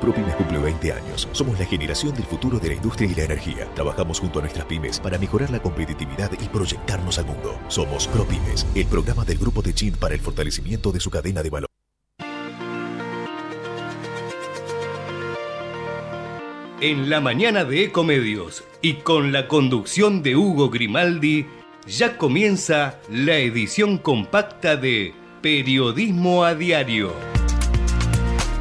ProPymes cumple 20 años. Somos la generación del futuro de la industria y la energía. Trabajamos junto a nuestras pymes para mejorar la competitividad y proyectarnos al mundo. Somos ProPymes, el programa del grupo de Chin para el fortalecimiento de su cadena de valor. En la mañana de Ecomedios y con la conducción de Hugo Grimaldi, ya comienza la edición compacta de Periodismo a Diario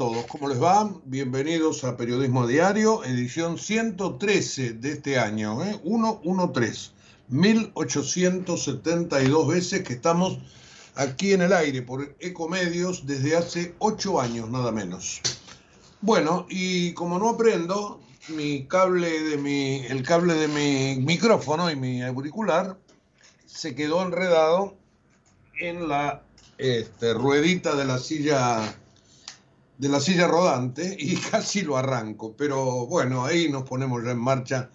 ¿Cómo les va? Bienvenidos a Periodismo Diario, edición 113 de este año, ¿eh? 113, 1872 veces que estamos aquí en el aire por Ecomedios desde hace 8 años, nada menos. Bueno, y como no aprendo, mi cable de mi, el cable de mi micrófono y mi auricular se quedó enredado en la este, ruedita de la silla de la silla rodante y casi lo arranco, pero bueno, ahí nos ponemos ya en marcha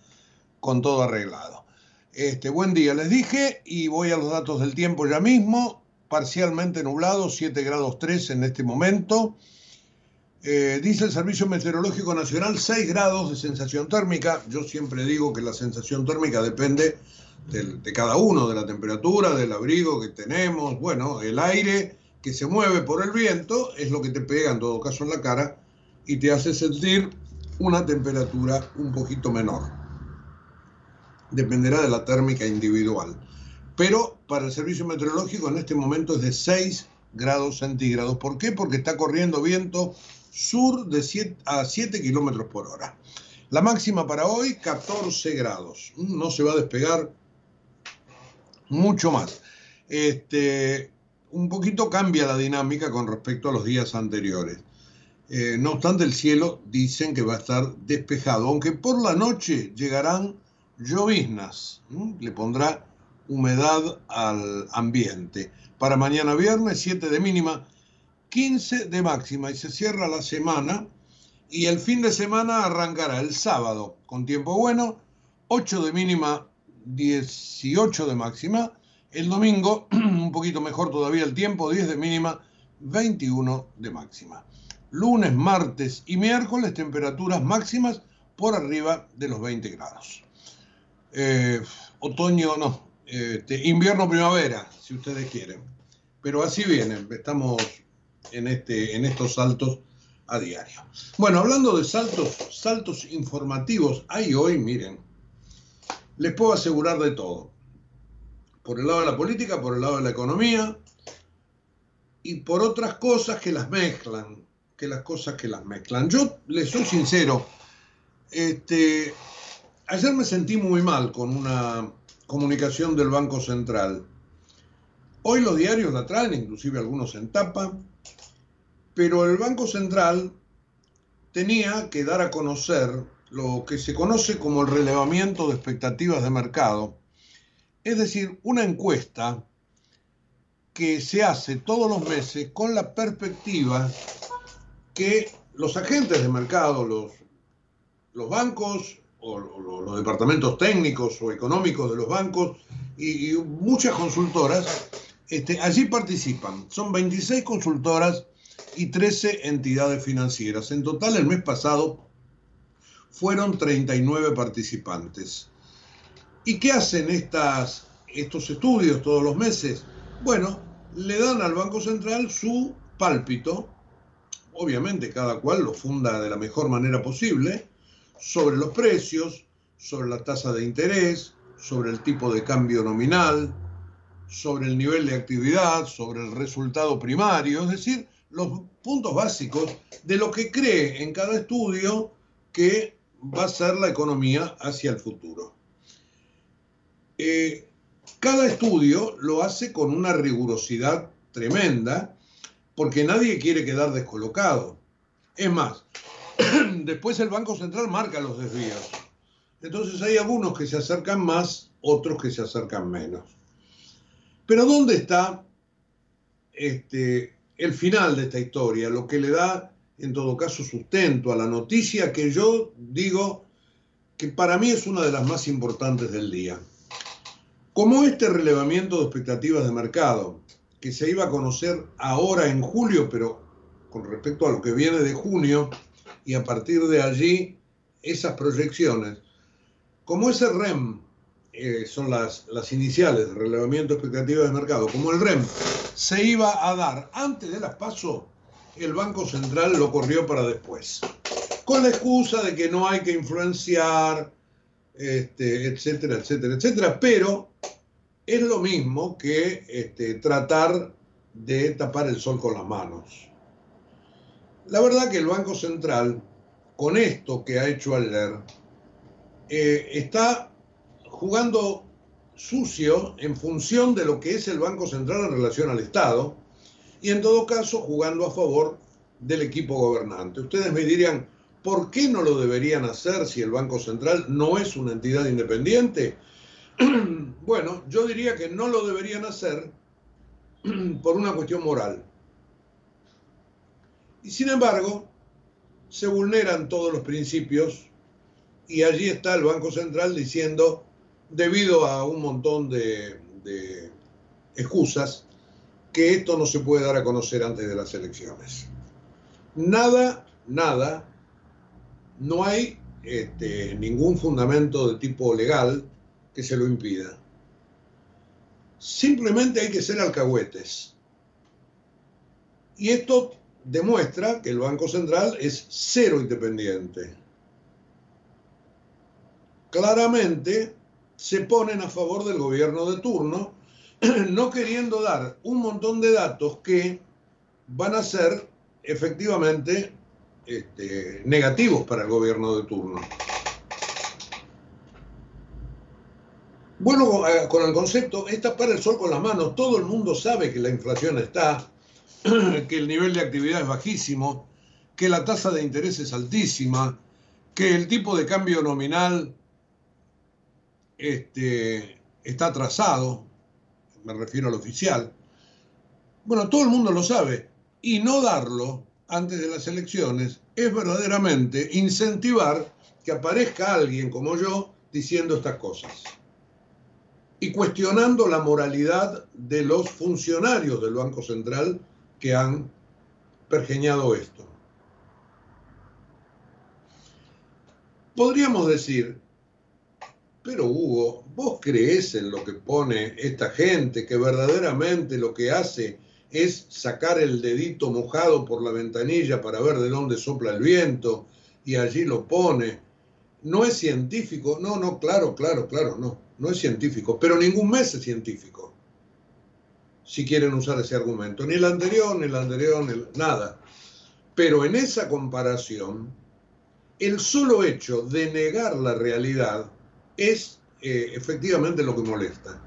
con todo arreglado. Este, buen día, les dije, y voy a los datos del tiempo ya mismo, parcialmente nublado, 7 grados 3 en este momento. Eh, dice el Servicio Meteorológico Nacional 6 grados de sensación térmica. Yo siempre digo que la sensación térmica depende de cada uno, de la temperatura, del abrigo que tenemos, bueno, el aire que se mueve por el viento es lo que te pega en todo caso en la cara y te hace sentir una temperatura un poquito menor. Dependerá de la térmica individual. Pero para el servicio meteorológico en este momento es de 6 grados centígrados. ¿Por qué? Porque está corriendo viento sur de 7 a 7 kilómetros por hora. La máxima para hoy, 14 grados. No se va a despegar mucho más. Este, un poquito cambia la dinámica con respecto a los días anteriores. Eh, no obstante, el cielo dicen que va a estar despejado, aunque por la noche llegarán lloviznas, le pondrá humedad al ambiente. Para mañana viernes, 7 de mínima, 15 de máxima y se cierra la semana y el fin de semana arrancará el sábado con tiempo bueno, 8 de mínima, 18 de máxima el domingo, un poquito mejor todavía el tiempo, 10 de mínima, 21 de máxima. Lunes, martes y miércoles, temperaturas máximas por arriba de los 20 grados. Eh, otoño, no, este, invierno, primavera, si ustedes quieren. Pero así vienen, estamos en, este, en estos saltos a diario. Bueno, hablando de saltos, saltos informativos, hay hoy, miren, les puedo asegurar de todo por el lado de la política, por el lado de la economía y por otras cosas que las mezclan, que las cosas que las mezclan. Yo les soy sincero, este, ayer me sentí muy mal con una comunicación del Banco Central. Hoy los diarios la traen, inclusive algunos en tapa, pero el Banco Central tenía que dar a conocer lo que se conoce como el relevamiento de expectativas de mercado es decir, una encuesta que se hace todos los meses con la perspectiva que los agentes de mercado, los, bancos o los departamentos técnicos o económicos de los bancos y, muchas consultoras, este, allí participan. Son 26 consultoras y 13 entidades financieras. En total, el mes pasado fueron 39 participantes. ¿Y qué hacen estas, estos estudios todos los meses? Bueno, le dan al Banco Central su pálpito, obviamente cada cual lo funda de la mejor manera posible, sobre los precios, sobre la tasa de interés, sobre el tipo de cambio nominal, sobre el nivel de actividad, sobre el resultado primario, es decir, los puntos básicos de lo que cree en cada estudio que va a ser la economía hacia el futuro. Eh, cada estudio lo hace con una rigurosidad tremenda porque nadie quiere quedar descolocado. Es más, después el Banco Central marca los desvíos. Entonces hay algunos que se acercan más, otros que se acercan menos. Pero ¿dónde está este, el final de esta historia? Lo que le da, en todo caso, sustento a la noticia que yo digo que para mí es una de las más importantes del día. Como este relevamiento de expectativas de mercado, que se iba a conocer ahora en julio, pero con respecto a lo que viene de junio, y a partir de allí esas proyecciones, como ese REM, eh, son las, las iniciales, relevamiento de expectativas de mercado, como el REM se iba a dar antes de las PASO, el Banco Central lo corrió para después, con la excusa de que no hay que influenciar, este, etcétera, etcétera, etcétera, pero es lo mismo que este, tratar de tapar el sol con las manos. La verdad que el Banco Central, con esto que ha hecho ayer, eh, está jugando sucio en función de lo que es el Banco Central en relación al Estado y en todo caso jugando a favor del equipo gobernante. Ustedes me dirían, ¿por qué no lo deberían hacer si el Banco Central no es una entidad independiente? bueno, yo diría que no lo deberían hacer por una cuestión moral. Y sin embargo, se vulneran todos los principios y allí está el Banco Central diciendo, debido a un montón de, excusas, que esto no se puede dar a conocer antes de las elecciones. Nada, nada, no hay este, ningún fundamento de tipo legal que se lo impida. Simplemente hay que ser alcahuetes. Y esto demuestra que el Banco Central es cero independiente. Claramente se ponen a favor del gobierno de turno, no queriendo dar un montón de datos que van a ser efectivamente este, negativos para el gobierno de turno. Bueno, eh, con el concepto, es tapar el sol con las manos. Todo el mundo sabe que la inflación está, que el nivel de actividad es bajísimo, que la tasa de interés es altísima, que el tipo de cambio nominal este, está atrasado, me refiero al oficial. Bueno, todo el mundo lo sabe. Y no darlo antes de las elecciones es verdaderamente incentivar que aparezca alguien como yo diciendo estas cosas y cuestionando la moralidad de los funcionarios del Banco Central que han pergeñado esto. Podríamos decir, pero Hugo, ¿vos crees en lo que pone esta gente que verdaderamente lo que hace es sacar el dedito mojado por la ventanilla para ver de dónde sopla el viento y allí lo pone? ¿No es científico? No, no, claro, claro, claro, no no es científico, pero ningún mes es científico, si quieren usar ese argumento, ni el anterior, ni el anterior, ni nada. Pero en esa comparación, el solo hecho de negar la realidad es eh, efectivamente lo que molesta.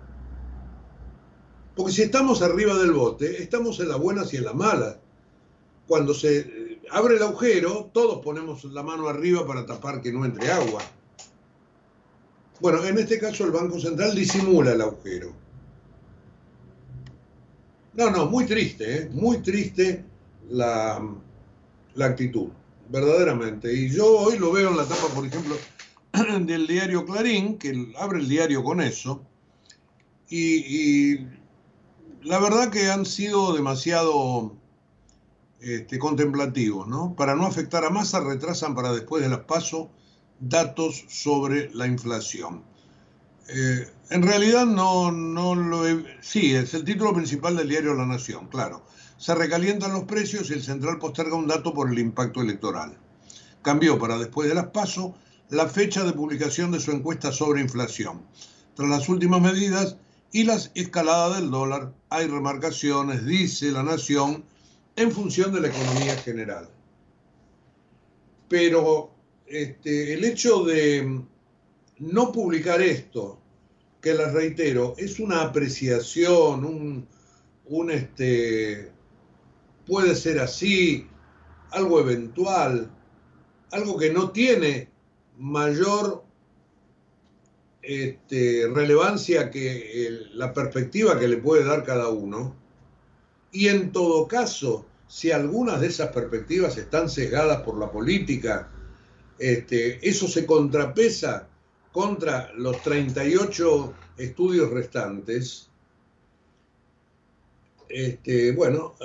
Porque si estamos arriba del bote, estamos en las buenas y en las malas. Cuando se eh, abre el agujero, todos ponemos la mano arriba para tapar que no entre agua. Bueno, en este caso el Banco Central disimula el agujero. No, no, muy triste, ¿eh? muy triste la, la actitud, verdaderamente. Y yo hoy lo veo en la tapa, por ejemplo, del diario Clarín, que abre el diario con eso, y, la verdad que han sido demasiado este, contemplativos, ¿no? Para no afectar a masa, retrasan para después de las pasos datos sobre la inflación. Eh, en realidad no, no lo Sí, es el título principal del diario La Nación, claro. Se recalientan los precios y el central posterga un dato por el impacto electoral. Cambió para después de las pasos la fecha de publicación de su encuesta sobre inflación. Tras las últimas medidas y las escaladas del dólar, hay remarcaciones, dice La Nación, en función de la economía general. Pero este, el hecho de no publicar esto, que les reitero, es una apreciación, un, un este, puede ser así, algo eventual, algo que no tiene mayor este, relevancia que la perspectiva que le puede dar cada uno. Y en todo caso, si algunas de esas perspectivas están sesgadas por la política, este, eso se contrapesa contra los 38 estudios restantes. Este, bueno,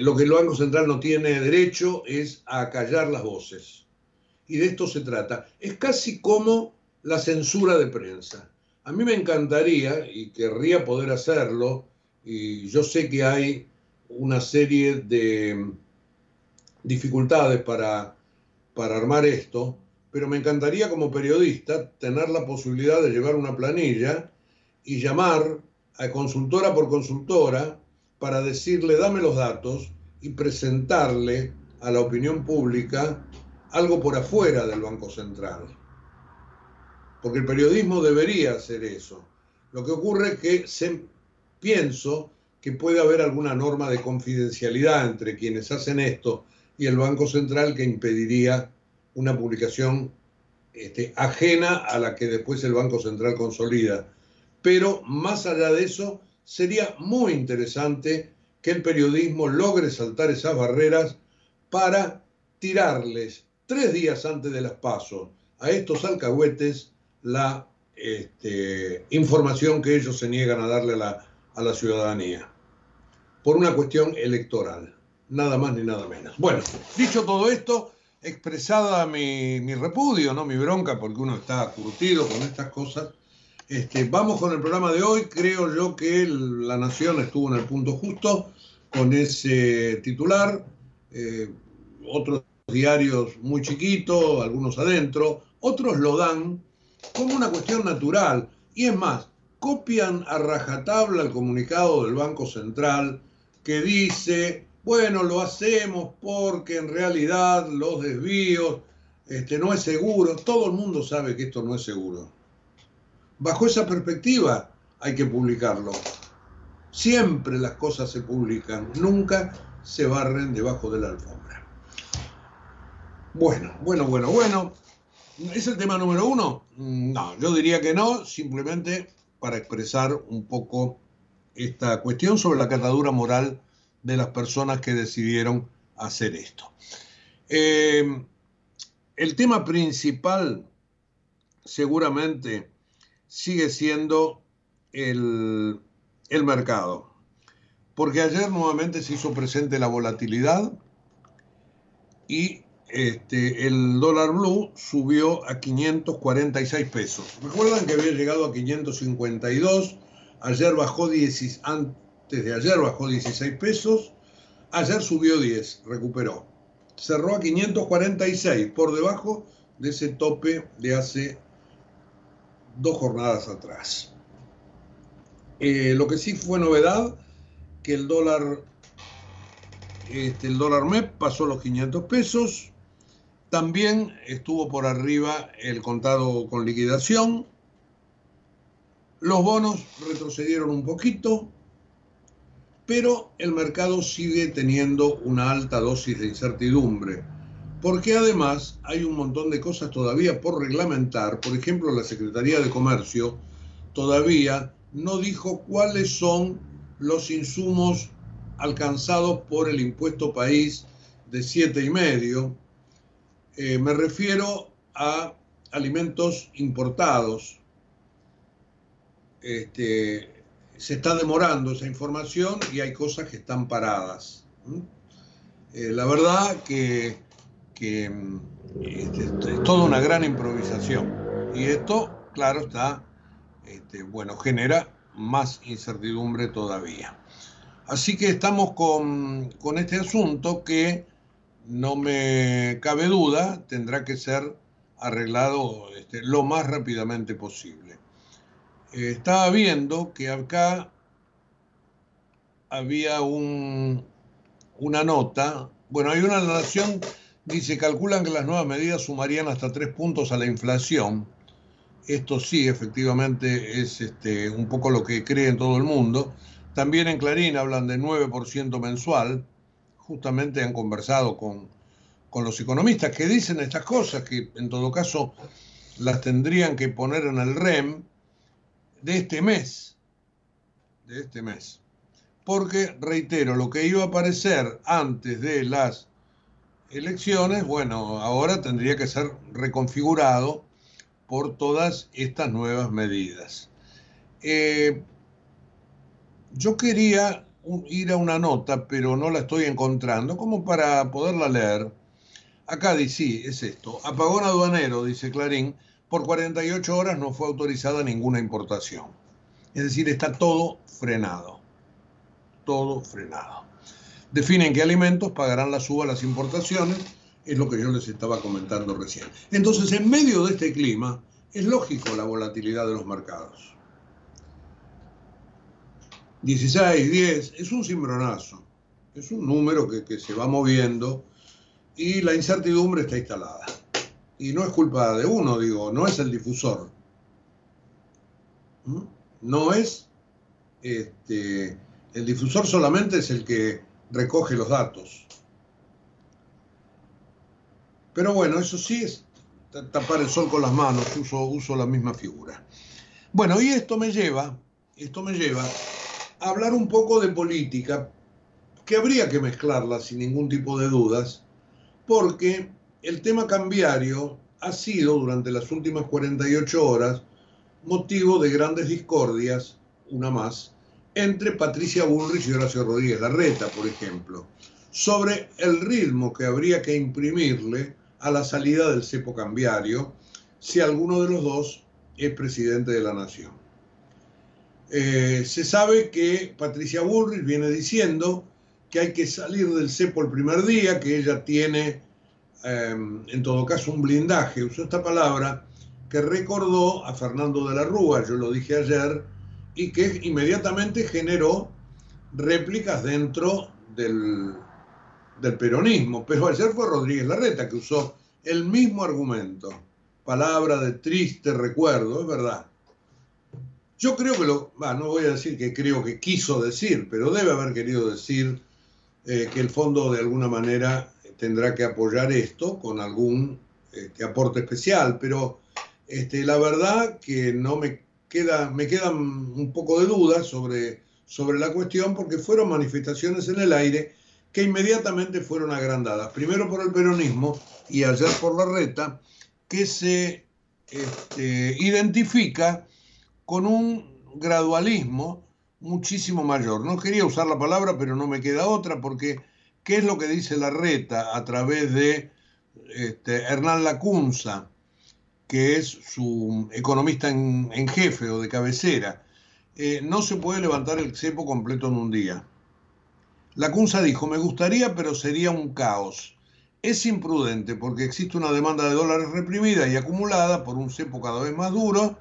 lo que el Banco Central no tiene derecho es a callar las voces. Y de esto se trata. Es casi como la censura de prensa. A mí me encantaría y querría poder hacerlo, y yo sé que hay una serie de dificultades para, para armar esto, pero me encantaría como periodista tener la posibilidad de llevar una planilla y llamar a consultora por consultora para decirle dame los datos y presentarle a la opinión pública algo por afuera del Banco Central. Porque el periodismo debería hacer eso. Lo que ocurre es que pienso que puede haber alguna norma de confidencialidad entre quienes hacen esto y el Banco Central que impediría una publicación este, ajena a la que después el Banco Central consolida. Pero más allá de eso, sería muy interesante que el periodismo logre saltar esas barreras para tirarles tres días antes de las pasos a estos alcahuetes la este, información que ellos se niegan a darle a la, a la ciudadanía, por una cuestión electoral, nada más ni nada menos. Bueno, dicho todo esto, expresada mi, mi repudio, no mi bronca, porque uno está curtido con estas cosas, este, vamos con el programa de hoy. Creo yo que La Nación estuvo en el punto justo con ese titular. Eh, otros diarios muy chiquitos, algunos adentro, otros lo dan como una cuestión natural. Y es más, copian a rajatabla el comunicado del Banco Central que dice, bueno, lo hacemos porque en realidad los desvíos este, no es seguro. Todo el mundo sabe que esto no es seguro. Bajo esa perspectiva hay que publicarlo. Siempre las cosas se publican, nunca se barren debajo de la alfombra. Bueno, bueno, bueno, bueno. ¿Es el tema número uno? No, yo diría que no, simplemente para expresar un poco esta cuestión sobre la catadura moral de las personas que decidieron hacer esto. Eh, el tema principal seguramente sigue siendo el, el mercado, porque ayer nuevamente se hizo presente la volatilidad y este, el dólar blue subió a 546 pesos. Recuerdan que había llegado a 552, ayer bajó 10, antes de ayer bajó 16 pesos, ayer subió 10, recuperó. Cerró a 546, por debajo de ese tope de hace dos jornadas atrás. Eh, lo que sí fue novedad, que el dólar, este, el dólar MEP pasó los 500 pesos, también estuvo por arriba el contado con liquidación. Los bonos retrocedieron un poquito, pero el mercado sigue teniendo una alta dosis de incertidumbre, porque además hay un montón de cosas todavía por reglamentar. Por ejemplo, la Secretaría de Comercio todavía no dijo cuáles son los insumos alcanzados por el impuesto país de siete y medio eh, me refiero a alimentos importados. este, se está demorando esa información y hay cosas que están paradas. Eh, la verdad que, este, es toda una gran improvisación y esto, claro, está, este, bueno, genera más incertidumbre todavía. Así que estamos con, este asunto que no me cabe duda, tendrá que ser arreglado este, lo más rápidamente posible. Eh, estaba viendo que acá había un, una nota, bueno, hay una nación, dice, calculan que las nuevas medidas sumarían hasta tres puntos a la inflación. Esto sí, efectivamente, es este, un poco lo que cree en todo el mundo. También en Clarín hablan de 9% mensual. Justamente han conversado con, con los economistas que dicen estas cosas, que en todo caso las tendrían que poner en el REM, de este mes, de este mes. Porque, reitero, lo que iba a aparecer antes de las elecciones, bueno, ahora tendría que ser reconfigurado por todas estas nuevas medidas. Eh, yo quería ir a una nota, pero no la estoy encontrando, como para poderla leer. Acá dice, sí, es esto. Apagón aduanero, dice Clarín, por 48 horas no fue autorizada ninguna importación. Es decir, está todo frenado. Todo frenado. Definen qué alimentos pagarán la suba las importaciones, es lo que yo les estaba comentando recién. Entonces, en medio de este clima, es lógico la volatilidad de los mercados. 16, 10, es un cimbronazo, es un número que, que se va moviendo y la incertidumbre está instalada y no es culpa de uno, digo, no es el difusor. ¿Mm? No es, este, el difusor solamente es el que recoge los datos. Pero bueno, eso sí es tapar el sol con las manos, uso, uso la misma figura. Bueno, y esto me lleva, esto me lleva hablar un poco de política, que habría que mezclarla sin ningún tipo de dudas, porque el tema cambiario ha sido durante las últimas 48 horas motivo de grandes discordias, una más, entre Patricia Bullrich y Horacio Rodríguez Larreta, por ejemplo, sobre el ritmo que habría que imprimirle a la salida del cepo cambiario si alguno de los dos es presidente de la nación. Eh, se sabe que Patricia Bullrich viene diciendo que hay que salir del cepo el primer día, que ella tiene Em, en todo caso, un blindaje, usó esta palabra, que recordó a Fernando de la Rúa, yo lo dije ayer, y que inmediatamente generó réplicas dentro del, del peronismo. Pero ayer fue Rodríguez Larreta que usó el mismo argumento, palabra de triste recuerdo, es verdad. Yo creo que lo, no voy a decir que creo que quiso decir, pero debe haber querido decir eh, que el fondo de alguna manera tendrá que apoyar esto con algún este, aporte especial, pero este, la verdad que no me queda, me quedan un poco de dudas sobre, sobre la cuestión porque fueron manifestaciones en el aire que inmediatamente fueron agrandadas, primero por el peronismo y ayer por la reta, que se este, identifica con un gradualismo muchísimo mayor. No quería usar la palabra, pero no me queda otra porque ¿Qué es lo que dice la reta a través de este, Hernán Lacunza, que es su economista en, jefe o de cabecera? Eh, no se puede levantar el cepo completo en un día. Lacunza dijo, me gustaría, pero sería un caos. Es imprudente porque existe una demanda de dólares reprimida y acumulada por un cepo cada vez más duro.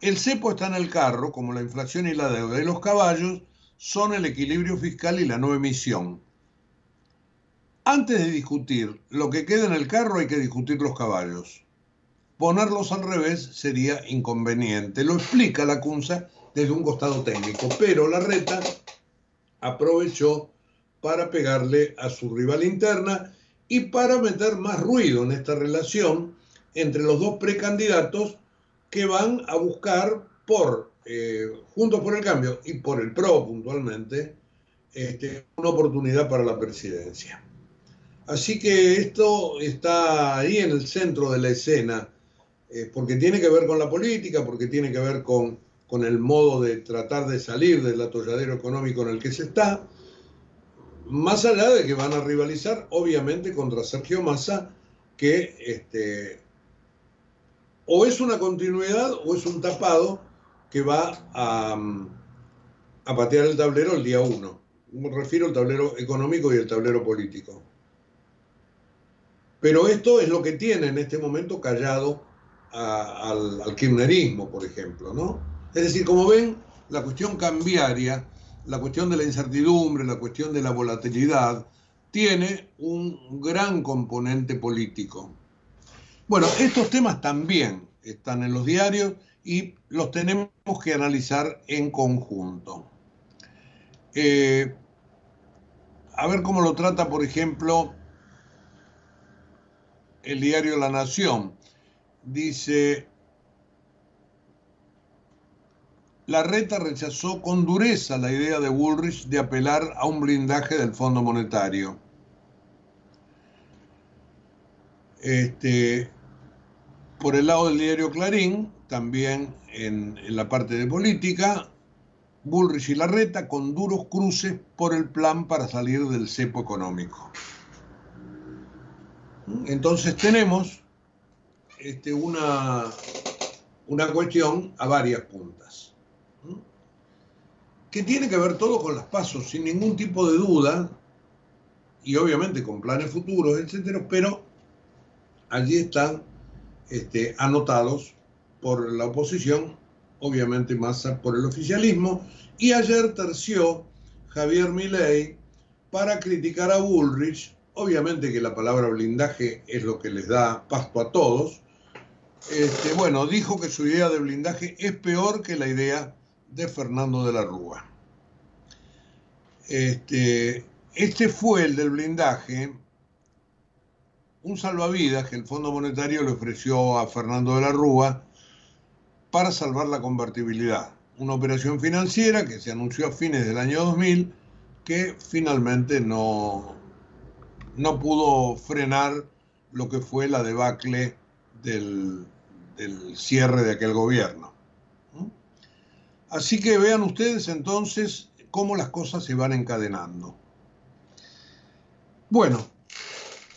El cepo está en el carro, como la inflación y la deuda, y los caballos son el equilibrio fiscal y la no emisión. Antes de discutir lo que queda en el carro hay que discutir los caballos. Ponerlos al revés sería inconveniente. Lo explica la Cunza desde un costado técnico, pero la reta aprovechó para pegarle a su rival interna y para meter más ruido en esta relación entre los dos precandidatos que van a buscar por eh, Juntos por el Cambio y por el PRO puntualmente este, una oportunidad para la presidencia. Así que esto está ahí en el centro de la escena, eh, porque tiene que ver con la política, porque tiene que ver con con el modo de tratar de salir del atolladero económico en el que se está, más allá de que van a rivalizar, obviamente, contra Sergio Massa, que este, o es una continuidad o es un tapado que va a, a patear el tablero el día 1. Me refiero al tablero económico y el tablero político. Pero esto es lo que tiene en este momento callado al, al kirchnerismo, por ejemplo, ¿no? Es decir, como ven, la cuestión cambiaria, la cuestión de la incertidumbre, la cuestión de la volatilidad, tiene un gran componente político. Bueno, estos temas también están en los diarios y los tenemos que analizar en conjunto. Eh, a ver cómo lo trata, por ejemplo, el diario La Nación. Dice, la reta rechazó con dureza la idea de Bullrich de apelar a un blindaje del Fondo Monetario. Este, por el lado del diario Clarín, también en, la parte de política, Bullrich y Larreta con duros cruces por el plan para salir del cepo económico. Entonces tenemos este, una, una cuestión a varias puntas, que tiene que ver todo con los pasos, sin ningún tipo de duda, y obviamente con planes futuros, etcétera, pero allí están este, anotados por la oposición, obviamente más por el oficialismo, y ayer terció Javier Milei para criticar a Bullrich, obviamente que la palabra blindaje es lo que les da pasto a todos, este, bueno, dijo que su idea de blindaje es peor que la idea de Fernando de la Rúa. Este, este fue el del blindaje, un salvavidas que el Fondo Monetario le ofreció a Fernando de la Rúa para salvar la convertibilidad. Una operación financiera que se anunció a fines del año 2000 que finalmente no, no pudo frenar lo que fue la debacle del, del cierre de aquel gobierno. Así que vean ustedes entonces cómo las cosas se van encadenando. Bueno,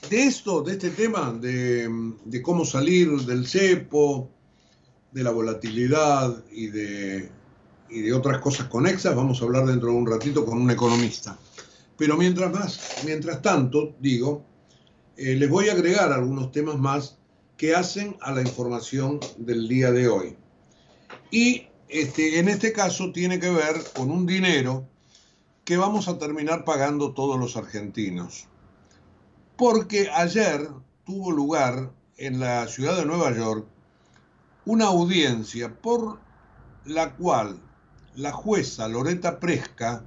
de esto, de este tema, de, cómo salir del cepo, de la volatilidad y de, otras cosas conexas, vamos a hablar dentro de un ratito con un economista. Pero mientras más, mientras tanto, digo, eh, les voy a agregar algunos temas más que hacen a la información del día de hoy. Y este, en este caso tiene que ver con un dinero que vamos a terminar pagando todos los argentinos porque ayer tuvo lugar en la ciudad de Nueva York una audiencia por la cual la jueza Loreta Presca,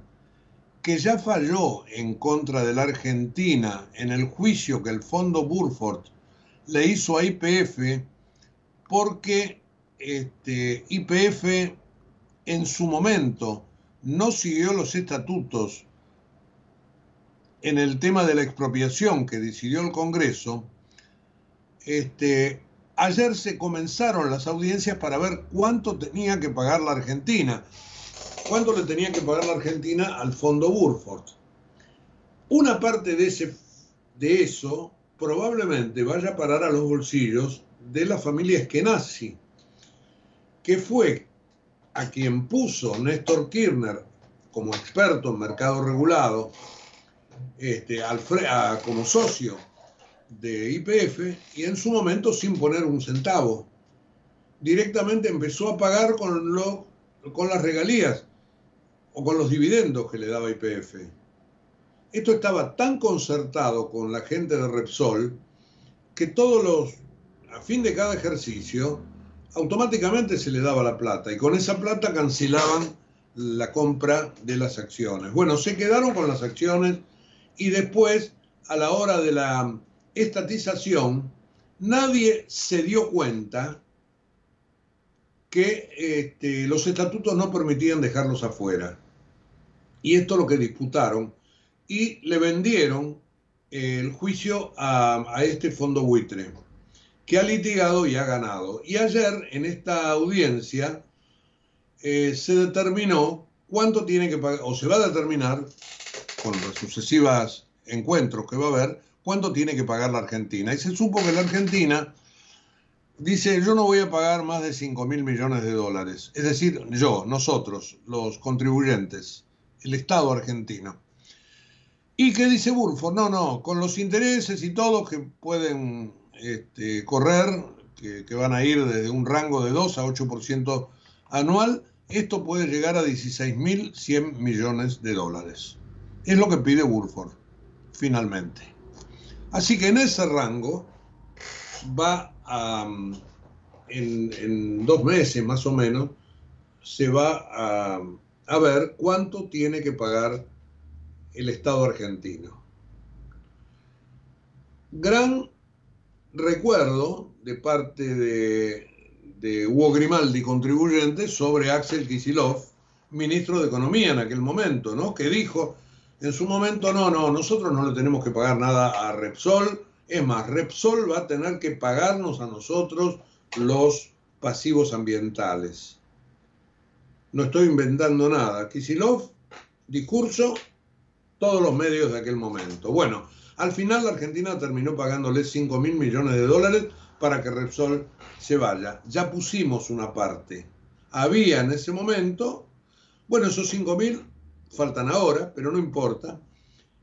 que ya falló en contra de la Argentina en el juicio que el Fondo Burford le hizo a IPF, porque este, IPF en su momento no siguió los estatutos en el tema de la expropiación que decidió el Congreso, este, ayer se comenzaron las audiencias para ver cuánto tenía que pagar la Argentina, cuánto le tenía que pagar la Argentina al fondo Burford. Una parte de, ese, de eso probablemente vaya a parar a los bolsillos de la familia Eskenazi, que fue a quien puso Néstor Kirchner como experto en mercado regulado este, como socio de IPF y en su momento sin poner un centavo. Directamente empezó a pagar con, lo, con las regalías o con los dividendos que le daba IPF. Esto estaba tan concertado con la gente de Repsol que todos los, a fin de cada ejercicio, automáticamente se le daba la plata y con esa plata cancelaban la compra de las acciones. Bueno, se quedaron con las acciones y después, a la hora de la estatización, nadie se dio cuenta que este, los estatutos no permitían dejarlos afuera. Y esto es lo que disputaron y le vendieron el juicio a, a este fondo buitre, que ha litigado y ha ganado. Y ayer, en esta audiencia, eh, se determinó cuánto tiene que pagar, o se va a determinar con los sucesivos encuentros que va a haber, cuánto tiene que pagar la Argentina. Y se supo que la Argentina dice, yo no voy a pagar más de 5 mil millones de dólares. Es decir, yo, nosotros, los contribuyentes, el Estado argentino. ¿Y qué dice Burford? No, no, con los intereses y todo que pueden este, correr, que, que, van a ir desde un rango de 2 a 8% anual, esto puede llegar a 16.100 millones de dólares. Es lo que pide Burford, finalmente. Así que en ese rango va a, en, en dos meses más o menos, se va a, a ver cuánto tiene que pagar el Estado argentino. Gran recuerdo de parte de, de Hugo Grimaldi, contribuyente, sobre Axel Kisilov, ministro de Economía en aquel momento, ¿no? Que dijo en su momento, no, no, nosotros no le tenemos que pagar nada a Repsol, es más, Repsol va a tener que pagarnos a nosotros los pasivos ambientales. No estoy inventando nada. Kisilov, discurso, todos los medios de aquel momento. Bueno, al final la Argentina terminó pagándole 5 mil millones de dólares para que Repsol se vaya. Ya pusimos una parte. Había en ese momento, bueno, esos 5 mil faltan ahora, pero no importa.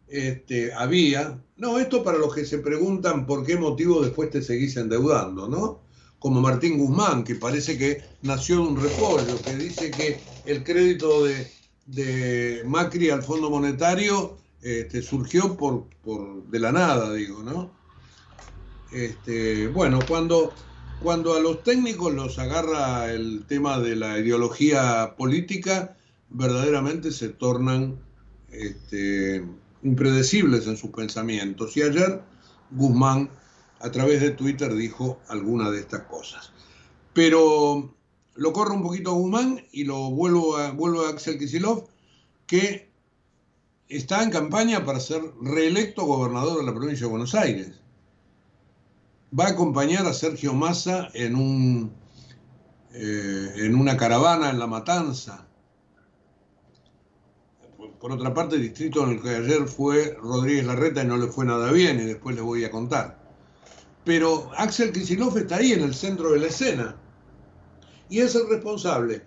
Este, había, no, esto para los que se preguntan por qué motivo después te seguís endeudando, ¿no? Como Martín Guzmán, que parece que nació de un repollo, que dice que el crédito de, de Macri al Fondo Monetario este, surgió por, por, de la nada, digo, ¿no? Este, bueno, cuando, cuando a los técnicos los agarra el tema de la ideología política, verdaderamente se tornan este, impredecibles en sus pensamientos. Y ayer Guzmán, a través de Twitter, dijo alguna de estas cosas. Pero lo corro un poquito a Guzmán y lo vuelvo a, vuelvo a Axel Kisilov, que está en campaña para ser reelecto gobernador de la provincia de Buenos Aires. Va a acompañar a Sergio Massa en, un, eh, en una caravana en La Matanza por otra parte, el distrito en el que ayer fue Rodríguez Larreta y no le fue nada bien, y después le voy a contar. Pero Axel Kicillof está ahí en el centro de la escena. Y es el responsable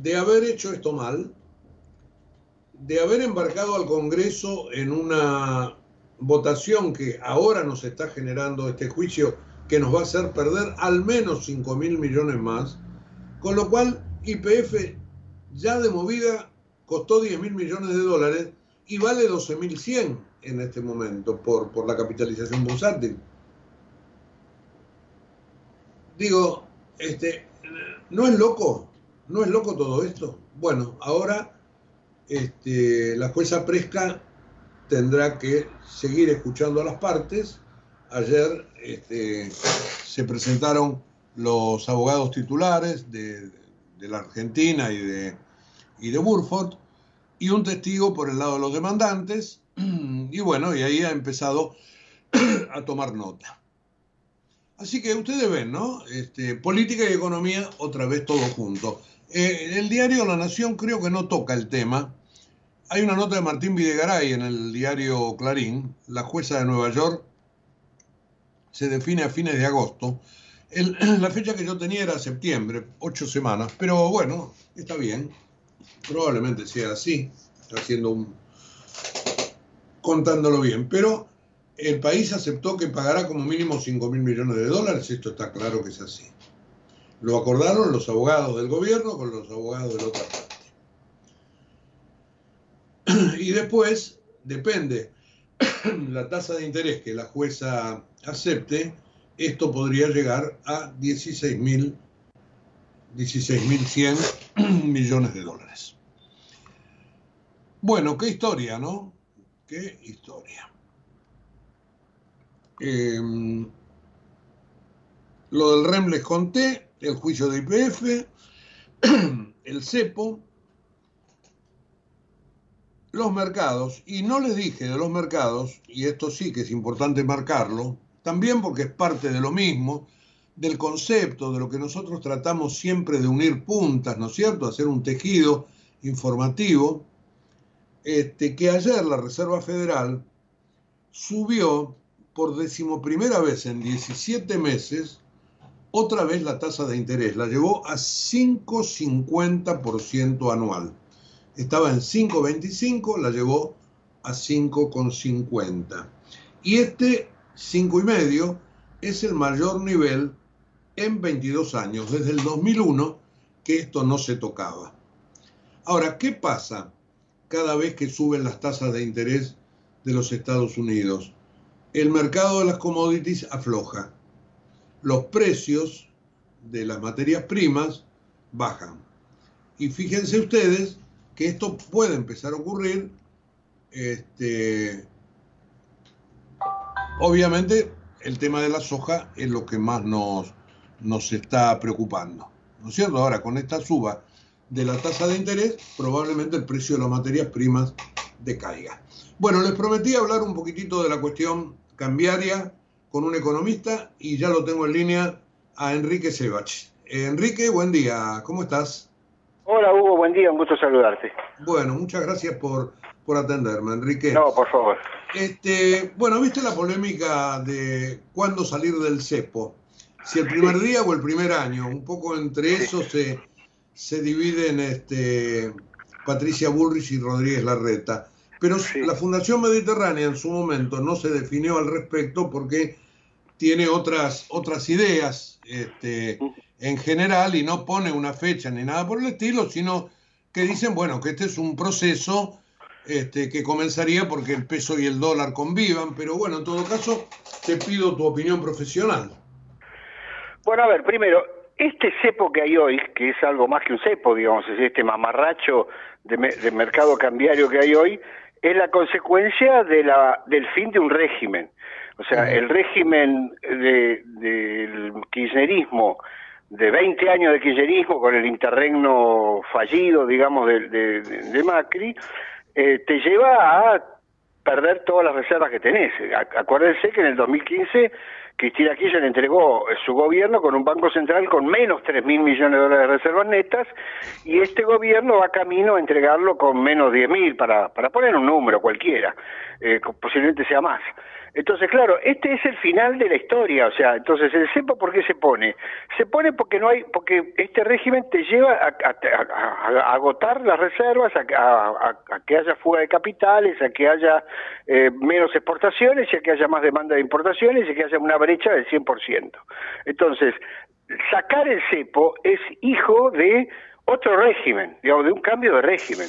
de haber hecho esto mal, de haber embarcado al Congreso en una votación que ahora nos está generando este juicio que nos va a hacer perder al menos 5 mil millones más, con lo cual IPF ya de movida costó 10 mil millones de dólares y vale 12 mil 100 en este momento por, por la capitalización bursátil. Digo, este, ¿no es loco? ¿No es loco todo esto? Bueno, ahora este, la jueza Presca tendrá que seguir escuchando a las partes. Ayer este, se presentaron los abogados titulares de, de la Argentina y de, y de Burford y un testigo por el lado de los demandantes, y bueno, y ahí ha empezado a tomar nota. Así que ustedes ven, ¿no? Este, política y economía otra vez todo junto. Eh, el diario La Nación creo que no toca el tema. Hay una nota de Martín Videgaray en el diario Clarín, la jueza de Nueva York se define a fines de agosto. La fecha que yo tenía era septiembre, ocho semanas, pero bueno, está bien probablemente sea así, haciendo un, contándolo bien, pero el país aceptó que pagará como mínimo 5 mil millones de dólares, esto está claro que es así. Lo acordaron los abogados del gobierno con los abogados de la otra parte. Y después, depende la tasa de interés que la jueza acepte, esto podría llegar a 16 mil 16.100 millones de dólares. Bueno, qué historia, ¿no? Qué historia. Eh, lo del REM les conté, el juicio de IPF, el CEPO, los mercados, y no les dije de los mercados, y esto sí que es importante marcarlo, también porque es parte de lo mismo, del concepto, de lo que nosotros tratamos siempre de unir puntas, ¿no es cierto?, hacer un tejido informativo, este, que ayer la Reserva Federal subió por decimoprimera vez en 17 meses otra vez la tasa de interés, la llevó a 5,50% anual. Estaba en 5,25, la llevó a 5,50. Y este 5,5 es el mayor nivel en 22 años, desde el 2001, que esto no se tocaba. Ahora, ¿qué pasa cada vez que suben las tasas de interés de los Estados Unidos? El mercado de las commodities afloja los precios de las materias primas bajan. Y fíjense ustedes que esto puede empezar a ocurrir, este, obviamente el tema de la soja es lo que más nos, nos está preocupando. ¿No es cierto? Ahora, con esta suba de la tasa de interés, probablemente el precio de las materias primas decaiga. Bueno, les prometí hablar un poquitito de la cuestión cambiaria con un economista y ya lo tengo en línea a Enrique Sebach. Enrique, buen día, ¿cómo estás? Hola Hugo, buen día, un gusto saludarte. Bueno, muchas gracias por, por atenderme, Enrique. No, por favor. Este, bueno, ¿viste la polémica de cuándo salir del cepo? Si el primer día o el primer año, un poco entre eso se, se dividen este, Patricia Bullrich y Rodríguez Larreta. Pero la Fundación Mediterránea en su momento no se definió al respecto porque tiene otras, otras ideas este, en general y no pone una fecha ni nada por el estilo, sino que dicen, bueno, que este es un proceso este, que comenzaría porque el peso y el dólar convivan, pero bueno, en todo caso, te pido tu opinión profesional. Bueno, a ver, primero, este cepo que hay hoy, que es algo más que un cepo, digamos, es este mamarracho de, de mercado cambiario que hay hoy, es la consecuencia de la, del fin de un régimen. O sea, el régimen del kirchnerismo, de 20 años de kirchnerismo con el interregno fallido, digamos, de, Macri, eh, te lleva a perder todas las reservas que tenés. Acuérdense que en el 2015 Cristina Kirchner entregó su gobierno con un banco central con menos 3 mil millones de dólares de reservas netas y este gobierno va camino a entregarlo con menos 10 mil, para, para poner un número cualquiera, eh, posiblemente sea más. Entonces, claro, este es el final de la historia, o sea, entonces el CEPO, ¿por qué se pone? Se pone porque no hay, porque este régimen te lleva a, agotar las reservas, a, que haya fuga de capitales, a que haya eh, menos exportaciones y a que haya más demanda de importaciones y que haya una brecha del 100%. Entonces, sacar el cepo es hijo de otro régimen, digamos, de un cambio de régimen.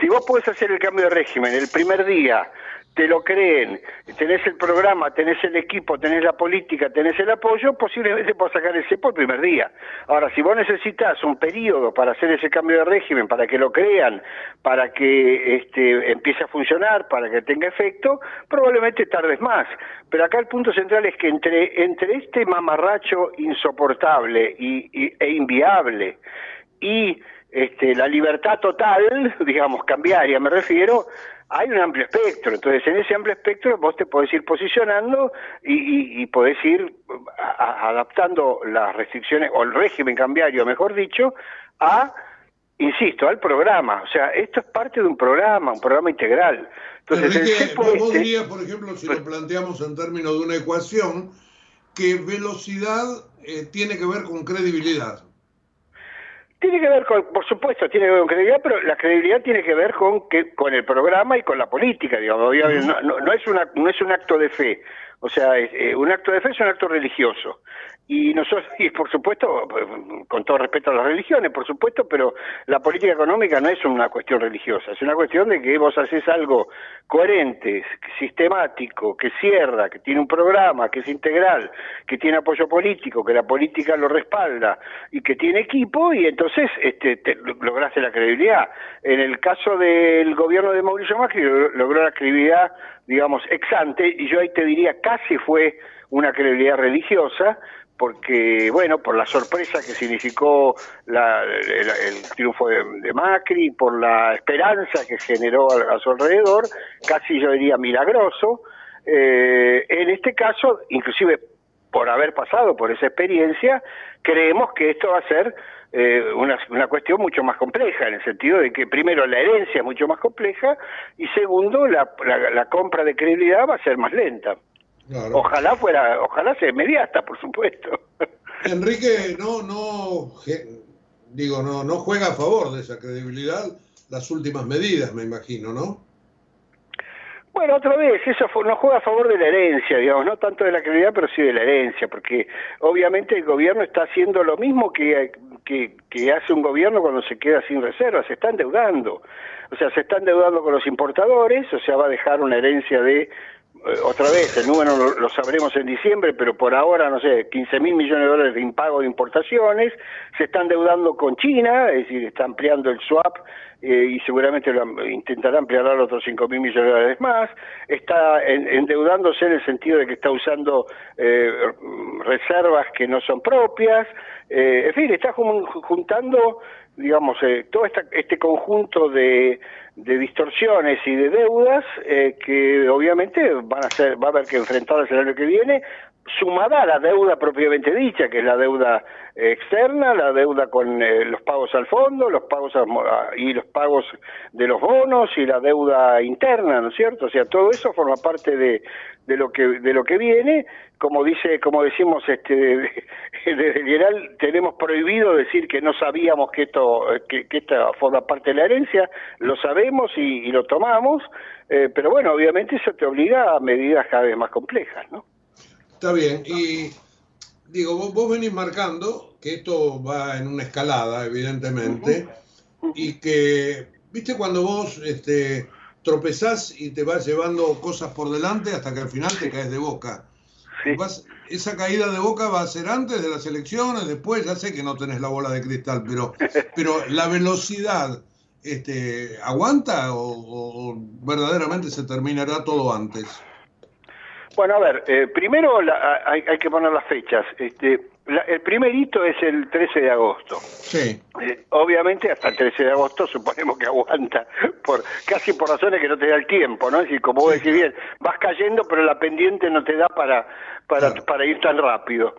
Si vos podés hacer el cambio de régimen el primer día te lo creen, tenés el programa, tenés el equipo, tenés la política, tenés el apoyo, posiblemente puedas sacar el CEPO el primer día. Ahora, si vos necesitas un periodo para hacer ese cambio de régimen, para que lo crean, para que este, empiece a funcionar, para que tenga efecto, probablemente tardes más. Pero acá el punto central es que entre, entre este mamarracho insoportable y, e inviable y este, la libertad total, digamos, cambiaria me refiero, hay un amplio espectro, entonces en ese amplio espectro vos te podés ir posicionando y, y, podés ir adaptando las restricciones, o el régimen cambiario, mejor dicho, a, insisto, al programa. O sea, esto es parte de un programa, un programa integral. Entonces, el vos este dirías, por ejemplo, si lo planteamos en términos de una ecuación, que velocidad eh, tiene que ver con credibilidad. Tiene que ver con, por supuesto, tiene que ver con credibilidad, pero la credibilidad tiene que ver con que con el programa y con la política, digamos. No, no, es una, no es un acto de fe. O sea, eh, un acto de fe es un acto religioso. Y nosotros, y por supuesto, con todo respeto a las religiones, por supuesto, pero la política económica no es una cuestión religiosa, es una cuestión de que vos haces algo coherente, sistemático, que cierra, que tiene un programa, que es integral, que tiene apoyo político, que la política lo respalda y que tiene equipo y entonces este, lograste la credibilidad. En el caso del gobierno de Mauricio Macri logró la credibilidad, digamos, ex ante y yo ahí te diría casi fue una credibilidad religiosa, porque, bueno, por la sorpresa que significó el, triunfo de, Macri, por la esperanza que generó a, su alrededor, casi yo diría milagroso. Eh, en este caso, inclusive por haber pasado por esa experiencia, creemos que esto va a ser eh, una, una, cuestión mucho más compleja, en el sentido de que primero la herencia es mucho más compleja y segundo la, la, compra de credibilidad va a ser más lenta. Ojalá fuera, ojalá sea inmediata, por supuesto. Enrique no, no, digo, no, no juega a favor de esa credibilidad las últimas medidas, me imagino, ¿no? Bueno, otra vez, eso no juega a favor de la herencia, digamos, no tanto de la credibilidad, pero sí de la herencia, porque obviamente el gobierno está haciendo lo mismo que, que, que hace un gobierno cuando se queda sin reservas, se está endeudando. O sea, se está endeudando con los importadores, o sea, va a dejar una herencia de otra vez, el número lo, sabremos en diciembre, pero por ahora, no sé, 15 mil millones de dólares de impago de importaciones, se están deudando con China, es decir, está ampliando el swap eh, y seguramente lo, intentará ampliar a otros 5 mil millones de dólares más, está endeudándose en el sentido de que está usando eh, reservas que no son propias, en fin, está juntando digamos, eh, todo este conjunto de, de, distorsiones y de deudas eh, que obviamente van a ser, va a haber que enfrentar el escenario que viene, sumada a la deuda propiamente dicha, que es la deuda externa, la deuda con eh, los pagos al fondo, los pagos y los pagos de los bonos y la deuda interna, ¿no es cierto? O sea, todo eso forma parte de, de lo que de lo que viene, como dice, como decimos este desde general tenemos prohibido decir que no sabíamos que esto que, que esta forma parte de la herencia, lo sabemos y, lo tomamos, eh, pero bueno, obviamente eso te obliga a medidas cada vez más complejas, ¿no? Está bien, y digo, vos, venís marcando que esto va en una escalada, evidentemente, y que, viste, cuando vos este, tropezás y te vas llevando cosas por delante hasta que al final te caes de boca. esa caída de boca va a ser antes de las elecciones, después, ya sé que no tenés la bola de cristal, pero, pero la velocidad este, aguanta o verdaderamente se terminará todo antes. Bueno, a ver, eh, primero hay, que poner las fechas. Este, el primer hito es el 13 de agosto. Sí. Eh, obviamente hasta el 13 de agosto suponemos que aguanta, por casi por razones que no te da el tiempo, ¿no? Es decir, como vos decís bien, vas cayendo, pero la pendiente no te da para, para, para ir tan rápido.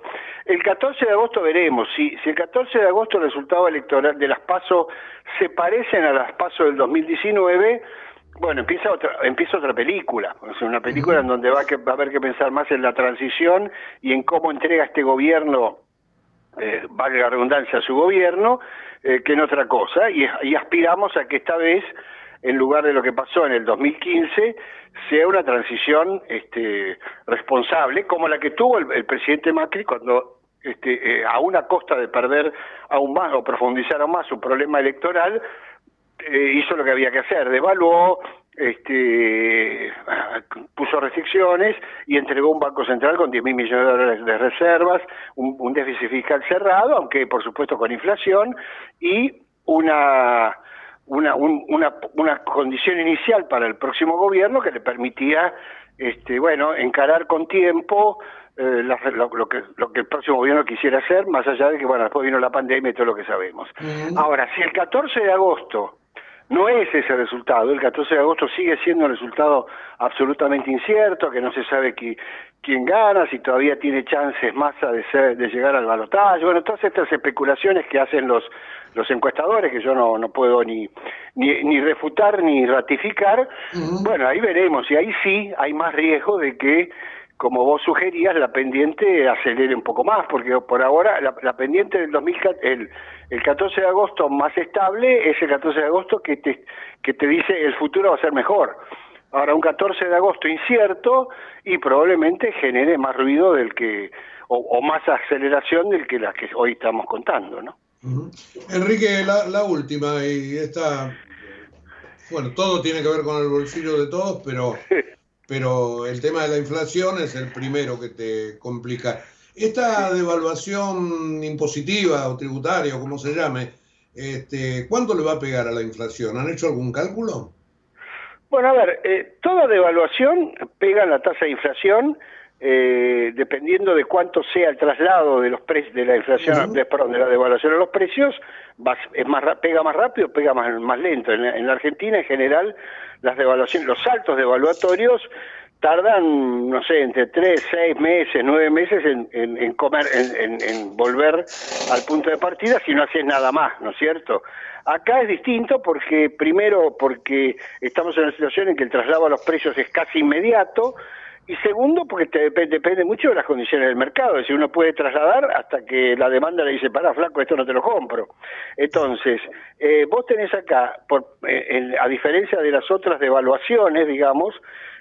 El 14 de agosto veremos. Si, si el 14 de agosto el resultado electoral de las PASO se parecen a las PASO del 2019 bueno, empieza otra, empieza otra película, es una película en donde va, que, va a haber que pensar más en la transición y en cómo entrega este gobierno, eh, valga la redundancia, a su gobierno, eh, que en otra cosa, y, y aspiramos a que esta vez, en lugar de lo que pasó en el 2015, sea una transición este, responsable, como la que tuvo el, presidente Macri cuando este, eh, a una costa de perder aún más o profundizar aún más su problema electoral, eh, hizo lo que había que hacer, devaluó, este, puso restricciones y entregó un Banco Central con 10 mil millones de dólares de reservas, un, déficit fiscal cerrado, aunque por supuesto con inflación, y una, una, una, una condición inicial para el próximo gobierno que le permitía este, bueno, encarar con tiempo eh, lo, que, lo que el próximo gobierno quisiera hacer, más allá de que, bueno, después vino la pandemia y todo lo que sabemos. Ahora, si el 14 de agosto no es ese resultado. El 14 de agosto sigue siendo un resultado absolutamente incierto, que no se sabe quién gana, si todavía tiene chances Massa de, de llegar al balotaje. Bueno, todas estas especulaciones que hacen los, los encuestadores, que yo no, no puedo ni, ni, ni refutar ni ratificar, bueno, ahí veremos. Y ahí sí hay más riesgo de que como vos sugerías, la pendiente acelere un poco más, porque por ahora la, pendiente del 2014, el, el 14 de agosto más estable es el 14 de agosto que te, que te dice el futuro va a ser mejor. Ahora, un 14 de agosto incierto y probablemente genere más ruido del que, o, más aceleración del que la que hoy estamos contando, ¿no? Enrique, la, la última, y esta, bueno, todo tiene que ver con el bolsillo de todos, pero pero el tema de la inflación es el primero que te complica. Esta devaluación impositiva o tributaria, o como se llame, este, ¿cuánto le va a pegar a la inflación? ¿Han hecho algún cálculo? Bueno, a ver, eh, toda devaluación pega en la tasa de inflación eh, dependiendo de cuánto sea el traslado de los precios de la inflación, de, perdón, de la devaluación a los precios, es más pega más rápido, pega más, más lento. En, en, la Argentina en general las devaluaciones, los saltos devaluatorios tardan, no sé, entre tres, seis meses, nueve meses en, en, comer, en, en, volver al punto de partida si no haces nada más, ¿no es cierto? Acá es distinto porque, primero, porque estamos en una situación en que el traslado a los precios es casi inmediato, y segundo, porque te, depende mucho de las condiciones del mercado. Es decir, uno puede trasladar hasta que la demanda le dice, para flaco, esto no te lo compro. Entonces, eh, vos tenés acá, por, eh, a diferencia de las otras devaluaciones, digamos,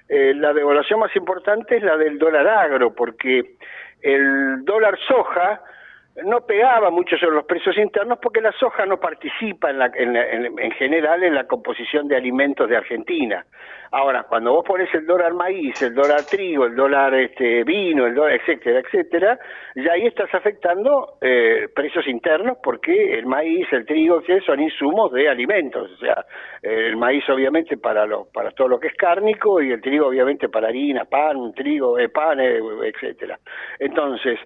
eh, la devaluación más importante es la del dólar agro, porque el dólar soja no pegaba mucho sobre los precios internos porque la soja no participa en, la, en, general en la composición de alimentos de Argentina. Ahora, cuando vos pones el dólar maíz, el dólar trigo, el dólar este, vino, el dólar, etcétera, etcétera, ya ahí estás afectando eh, precios internos porque el maíz, el trigo, que son insumos de alimentos. O sea, el maíz obviamente para lo, para todo lo que es cárnico y el trigo obviamente para harina, pan, trigo, eh, pan, eh, etcétera. Entonces,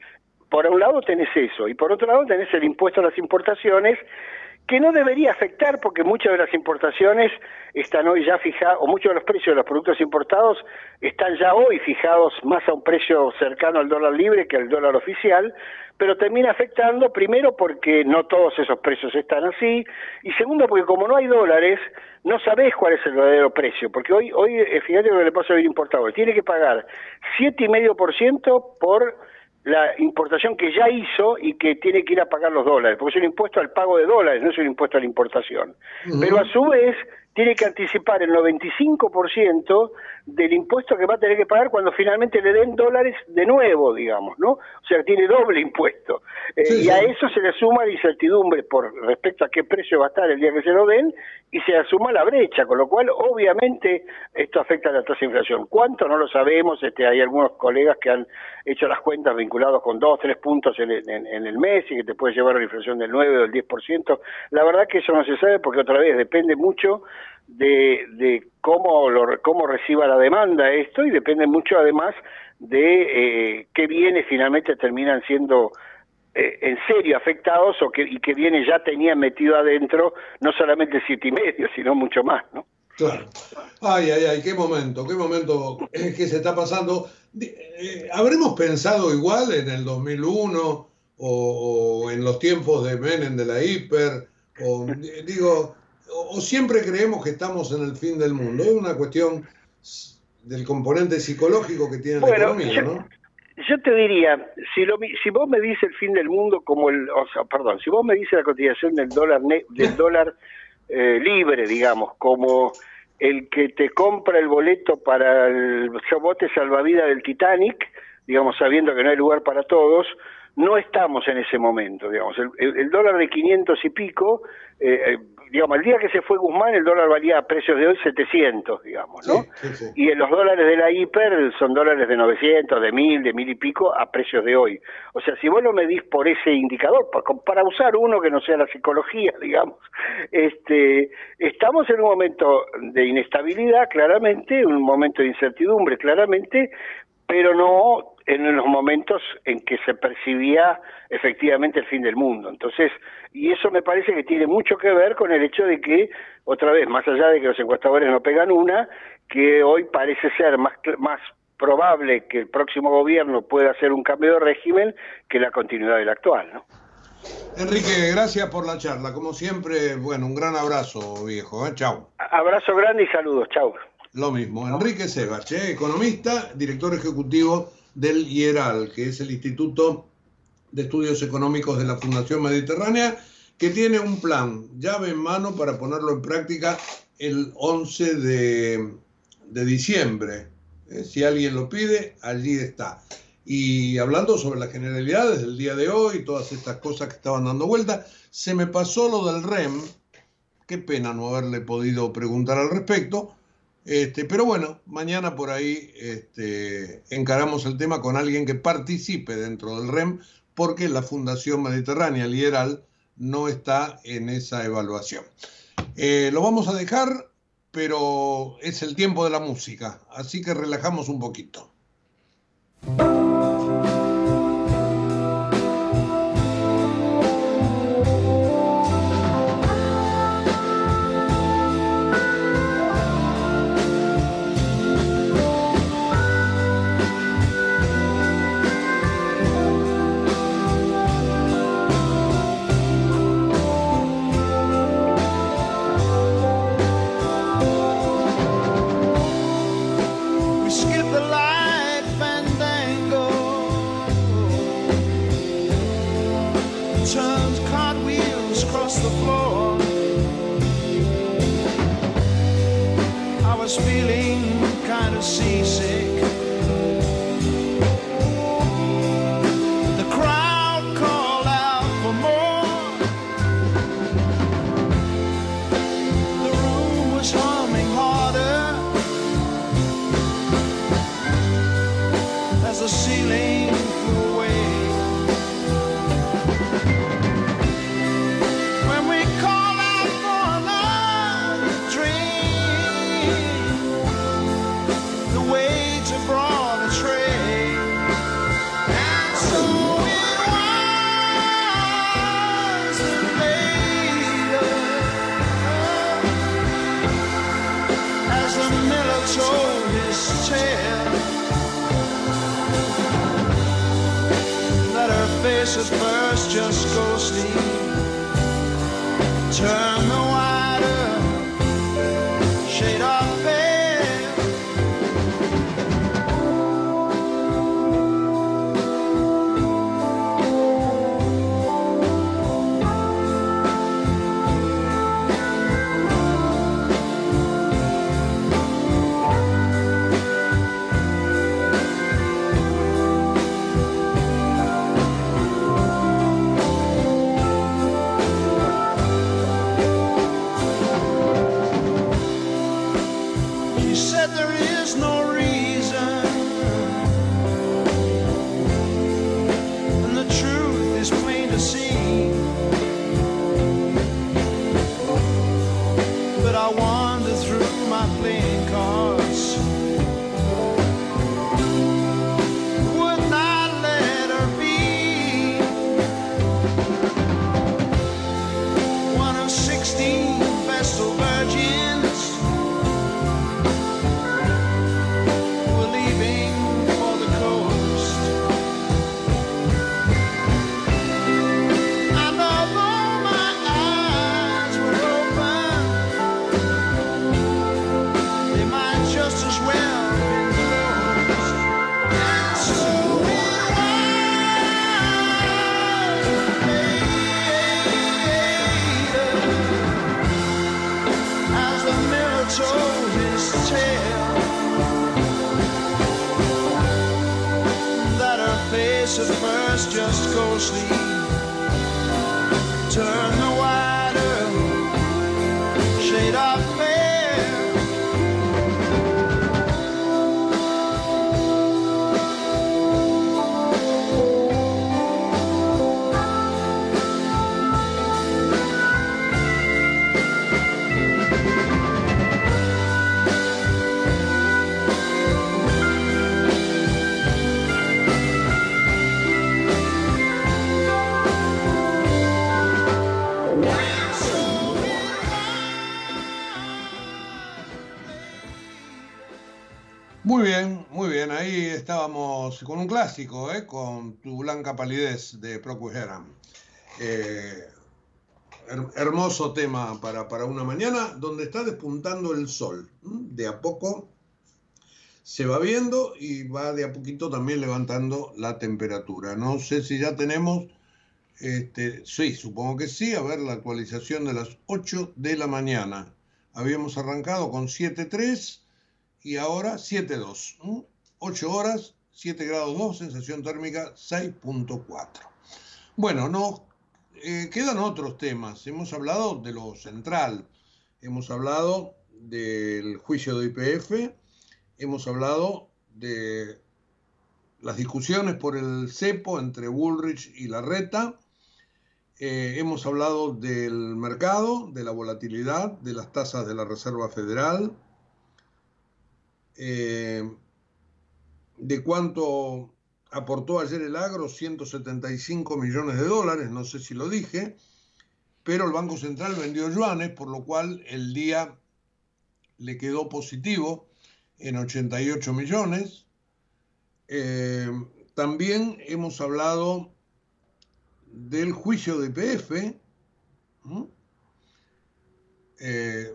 por un lado tenés eso, y por otro lado tenés el impuesto a las importaciones, que no debería afectar porque muchas de las importaciones están hoy ya fijadas, o muchos de los precios de los productos importados están ya hoy fijados más a un precio cercano al dólar libre que al dólar oficial, pero termina afectando primero porque no todos esos precios están así, y segundo porque como no hay dólares, no sabés cuál es el verdadero precio, porque hoy, hoy eh, fíjate lo que le pasa a un importador, tiene que pagar 7,5% por la importación que ya hizo y que tiene que ir a pagar los dólares, porque es un impuesto al pago de dólares, no es un impuesto a la importación. Pero a su vez tiene que anticipar el 95% del impuesto que va a tener que pagar cuando finalmente le den dólares de nuevo, digamos, ¿no? O sea, tiene doble impuesto. Eh, y a eso se le suma la incertidumbre por respecto a qué precio va a estar el día que se lo den y se asuma la brecha, con lo cual obviamente esto afecta a la tasa de inflación. ¿Cuánto? No lo sabemos, este, hay algunos colegas que han hecho las cuentas vinculados con dos, tres puntos en, en el mes y que te puede llevar a la inflación del 9 o del 10%. La verdad que eso no se sabe porque otra vez depende mucho de, de cómo, lo, cómo reciba la demanda esto y depende mucho además de eh, qué bienes finalmente terminan siendo eh, en serio afectados o que, y que bienes ya tenían metido adentro no solamente siete y medio, sino mucho más, ¿no? Claro. Ay, ay, ay, qué momento, qué momento que se está pasando. Eh, ¿Habremos pensado igual en el 2001 o, o en los tiempos de Menem de la hiper? O, digo, o, siempre creemos que estamos en el fin del mundo. Es una cuestión del componente psicológico que tiene la economía, ¿no? Yo te diría, si, lo, si vos me dices el fin del mundo como el, o sea, perdón, si vos me dices la cotización del dólar del dólar eh, libre, digamos, como el que te compra el boleto para el bote salvavidas del Titanic, digamos, sabiendo que no hay lugar para todos, no estamos en ese momento, digamos. El, dólar de 500 y pico, eh, eh, digamos, el día que se fue Guzmán el dólar valía a precios de hoy 700, digamos, ¿no? Y los dólares de la hiper son dólares de 900, de 1000, de mil y pico a precios de hoy. O sea, si vos lo medís por ese indicador, para usar uno que no sea la psicología, digamos, este, estamos en un momento de inestabilidad, claramente, un momento de incertidumbre, claramente, pero no en los momentos en que se percibía efectivamente el fin del mundo. Entonces, y eso me parece que tiene mucho que ver con el hecho de que, otra vez, más allá de que los encuestadores no pegan una, que hoy parece ser más, más probable que el próximo gobierno pueda hacer un cambio de régimen que la continuidad del actual, ¿no? Enrique, gracias por la charla. Como siempre, bueno, un gran abrazo, viejo. ¿eh? Chau. Abrazo grande y saludos. Chau. Lo mismo. Enrique Sebach, economista, director ejecutivo del IERAL, que es el Instituto de Estudios Económicos de la Fundación Mediterránea, que tiene un plan llave en mano para ponerlo en práctica el 11 de, diciembre. ¿eh? Si alguien lo pide, allí está. Y hablando sobre las generalidades del día de hoy, todas estas cosas que estaban dando vuelta, se me pasó lo del REM. Qué pena no haberle podido preguntar al respecto este, pero bueno, mañana por ahí este, encaramos el tema con alguien que participe dentro del REM, porque la Fundación Mediterránea Liberal no está en esa evaluación. Eh, lo vamos a dejar, pero es el tiempo de la música, así que relajamos un poquito. Estábamos con un clásico, ¿eh? con Tu Blanca Palidez de Harum. Eh, her- hermoso tema para, para una mañana donde está despuntando el sol. De a poco se va viendo y va de a poquito también levantando la temperatura. No sé si ya tenemos, este, sí, supongo que sí, a ver la actualización de las 8 de la mañana. Habíamos arrancado con 7.3 y ahora 7.2. ¿m? 8 horas, 7 grados 2, sensación térmica 6.4. Bueno, no, eh, quedan otros temas. Hemos hablado de lo central, hemos hablado del juicio de IPF, hemos hablado de las discusiones por el cepo entre Bullrich y Larreta, eh, hemos hablado del mercado, de la volatilidad, de las tasas de la Reserva Federal, eh, de cuánto aportó ayer el agro, 175 millones de dólares, no sé si lo dije, pero el Banco Central vendió yuanes, por lo cual el día le quedó positivo en 88 millones. Eh, también hemos hablado del juicio de IPF. ¿Mm? Eh,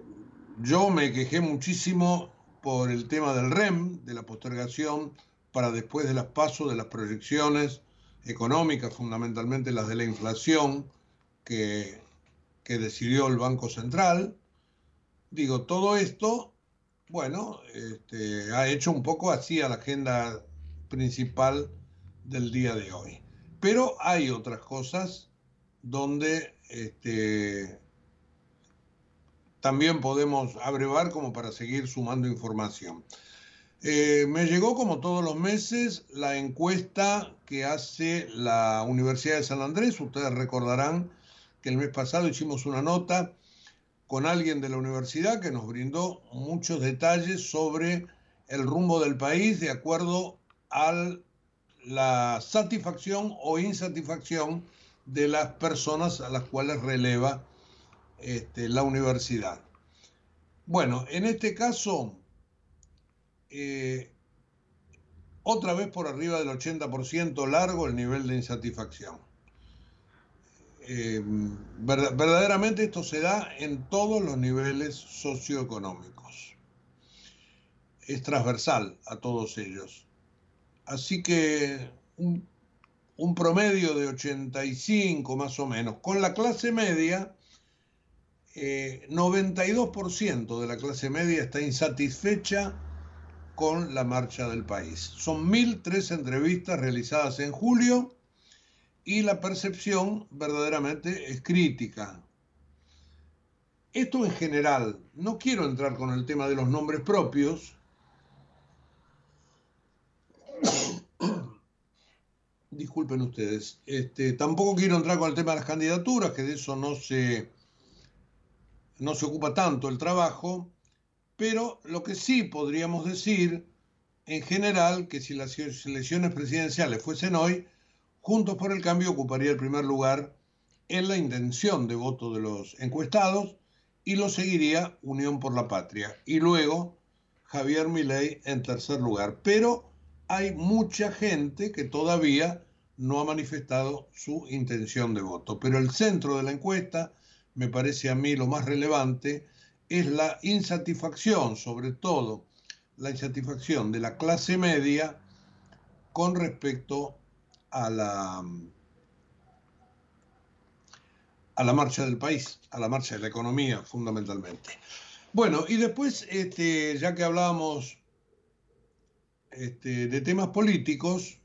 yo me quejé muchísimo por el tema del REM, de la postergación para después de las pasos de las proyecciones económicas, fundamentalmente las de la inflación, que, que decidió el Banco Central. Digo, todo esto, bueno, este, ha hecho un poco así a la agenda principal del día de hoy. Pero hay otras cosas donde este, también podemos abrevar como para seguir sumando información. Eh, me llegó como todos los meses la encuesta que hace la Universidad de San Andrés. Ustedes recordarán que el mes pasado hicimos una nota con alguien de la universidad que nos brindó muchos detalles sobre el rumbo del país de acuerdo a la satisfacción o insatisfacción de las personas a las cuales releva este, la universidad. Bueno, en este caso, eh, otra vez por arriba del 80% largo el nivel de insatisfacción. Eh, verdaderamente esto se da en todos los niveles socioeconómicos. Es transversal a todos ellos. Así que un, un promedio de 85 más o menos. Con la clase media, 92% eh, de la clase media está insatisfecha con la marcha del país. Son 1.003 entrevistas realizadas en julio y la percepción verdaderamente es crítica. Esto en general, no quiero entrar con el tema de los nombres propios. Disculpen ustedes. Este, tampoco quiero entrar con el tema de las candidaturas, que de eso no se, no se ocupa tanto el trabajo. Pero lo que sí podríamos decir, en general, que si las elecciones presidenciales fuesen hoy, Juntos por el Cambio ocuparía el primer lugar en la intención de voto de los encuestados y lo seguiría Unión por la Patria. Y luego Javier Milei en tercer lugar. Pero hay mucha gente que todavía no ha manifestado su intención de voto. Pero el centro de la encuesta, me parece a mí lo más relevante, es la insatisfacción, sobre todo la insatisfacción de la clase media con respecto a la, a la marcha del país, a la marcha de la economía fundamentalmente. Bueno, y después, este, ya que hablábamos este, de temas políticos,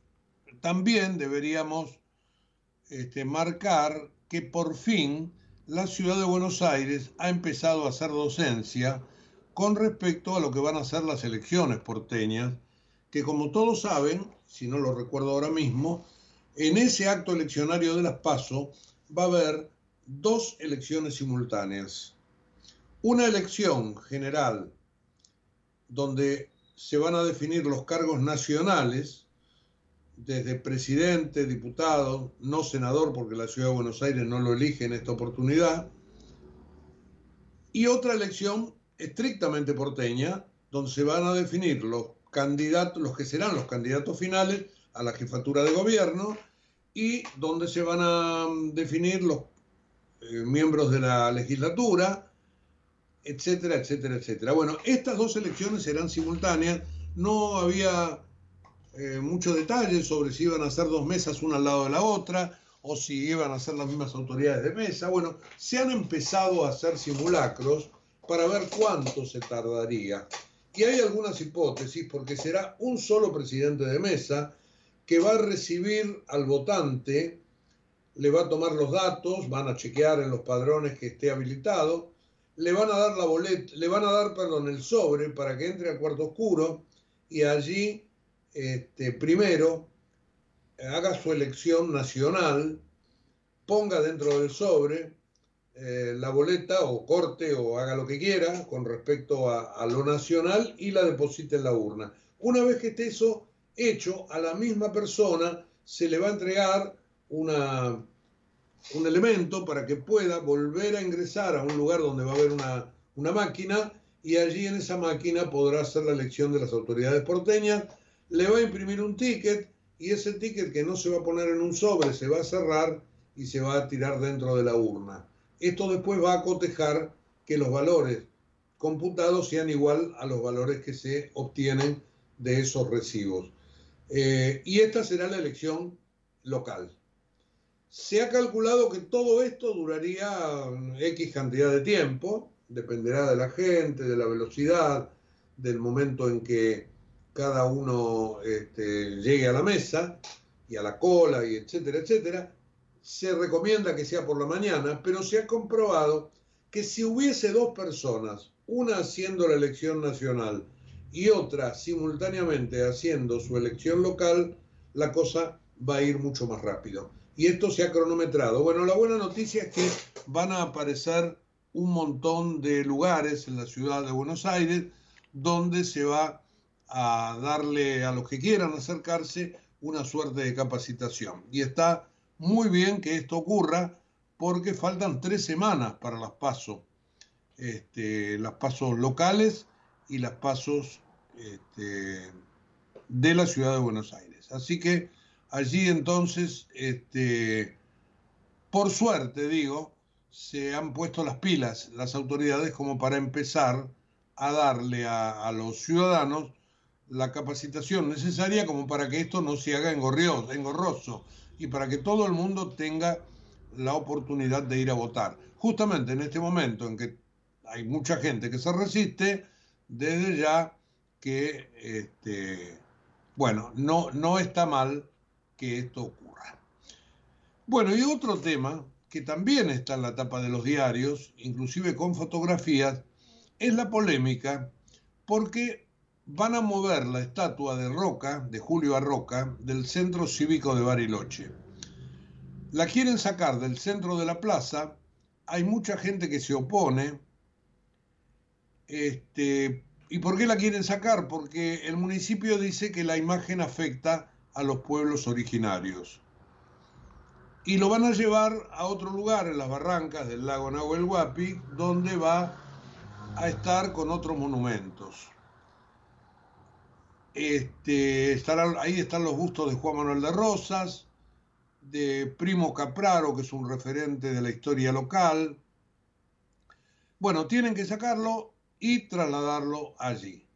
también deberíamos este, marcar que por fin la ciudad de Buenos Aires ha empezado a hacer docencia con respecto a lo que van a ser las elecciones porteñas, que como todos saben, si no lo recuerdo ahora mismo, en ese acto eleccionario de las PASO va a haber dos elecciones simultáneas. Una elección general donde se van a definir los cargos nacionales, desde presidente, diputado, no senador, porque la ciudad de Buenos Aires no lo elige en esta oportunidad, y otra elección estrictamente porteña, donde se van a definir los candidatos, los que serán los candidatos finales a la jefatura de gobierno y donde se van a mm, definir los eh, miembros de la legislatura, etcétera, etcétera, etcétera. Bueno, estas dos elecciones serán simultáneas, no había eh, muchos detalles sobre si iban a ser dos mesas una al lado de la otra o si iban a ser las mismas autoridades de mesa. Bueno, se han empezado a hacer simulacros para ver cuánto se tardaría. Y hay algunas hipótesis porque será un solo presidente de mesa que va a recibir al votante, le va a tomar los datos, van a chequear en los padrones que esté habilitado, le van a dar la boleta, le van a dar, perdón, el sobre para que entre al cuarto oscuro y allí este, primero haga su elección nacional, ponga dentro del sobre eh, la boleta o corte o haga lo que quiera con respecto a, lo nacional y la deposite en la urna. Una vez que esté eso hecho, a la misma persona se le va a entregar un elemento para que pueda volver a ingresar a un lugar donde va a haber una, una máquina y allí en esa máquina podrá hacer la elección de las autoridades porteñas, le va a imprimir un ticket y ese ticket que no se va a poner en un sobre se va a cerrar y se va a tirar dentro de la urna. Esto después va a cotejar que los valores computados sean igual a los valores que se obtienen de esos recibos. Eh, y esta será la elección local. Se ha calculado que todo esto duraría X cantidad de tiempo, dependerá de la gente, de la velocidad, del momento en que cada uno este, llegue a la mesa y a la cola y etcétera, etcétera. Se recomienda que sea por la mañana, pero se ha comprobado que si hubiese dos personas, una haciendo la elección nacional y otra simultáneamente haciendo su elección local, la cosa va a ir mucho más rápido y esto se ha cronometrado. Bueno, la buena noticia es que van a aparecer un montón de lugares en la ciudad de Buenos Aires donde se va a darle a los que quieran acercarse una suerte de capacitación. Y está muy bien que esto ocurra porque faltan tres semanas para las pasos, este, las pasos locales y las pasos este, de la ciudad de Buenos Aires. Así que Allí entonces, este, por suerte digo, se han puesto las pilas las autoridades como para empezar a darle a, los ciudadanos la capacitación necesaria como para que esto no se haga engorroso y para que todo el mundo tenga la oportunidad de ir a votar. Justamente en este momento en que hay mucha gente que se resiste, desde ya que, este, bueno, no, no está mal que esto ocurra. Bueno, y otro tema que también está en la tapa de los diarios, inclusive con fotografías, es la polémica porque van a mover la estatua de Roca, de Julio Arroca, del centro cívico de Bariloche. La quieren sacar del centro de la plaza, hay mucha gente que se opone. Este, ¿Y por qué la quieren sacar? Porque el municipio dice que la imagen afecta a los pueblos originarios. Y lo van a llevar a otro lugar, en las barrancas del lago Nahuel Huapi, donde va a estar con otros monumentos. Este, ahí están los bustos de Juan Manuel de Rosas, de Primo Capraro, que es un referente de la historia local. Bueno, tienen que sacarlo y trasladarlo allí.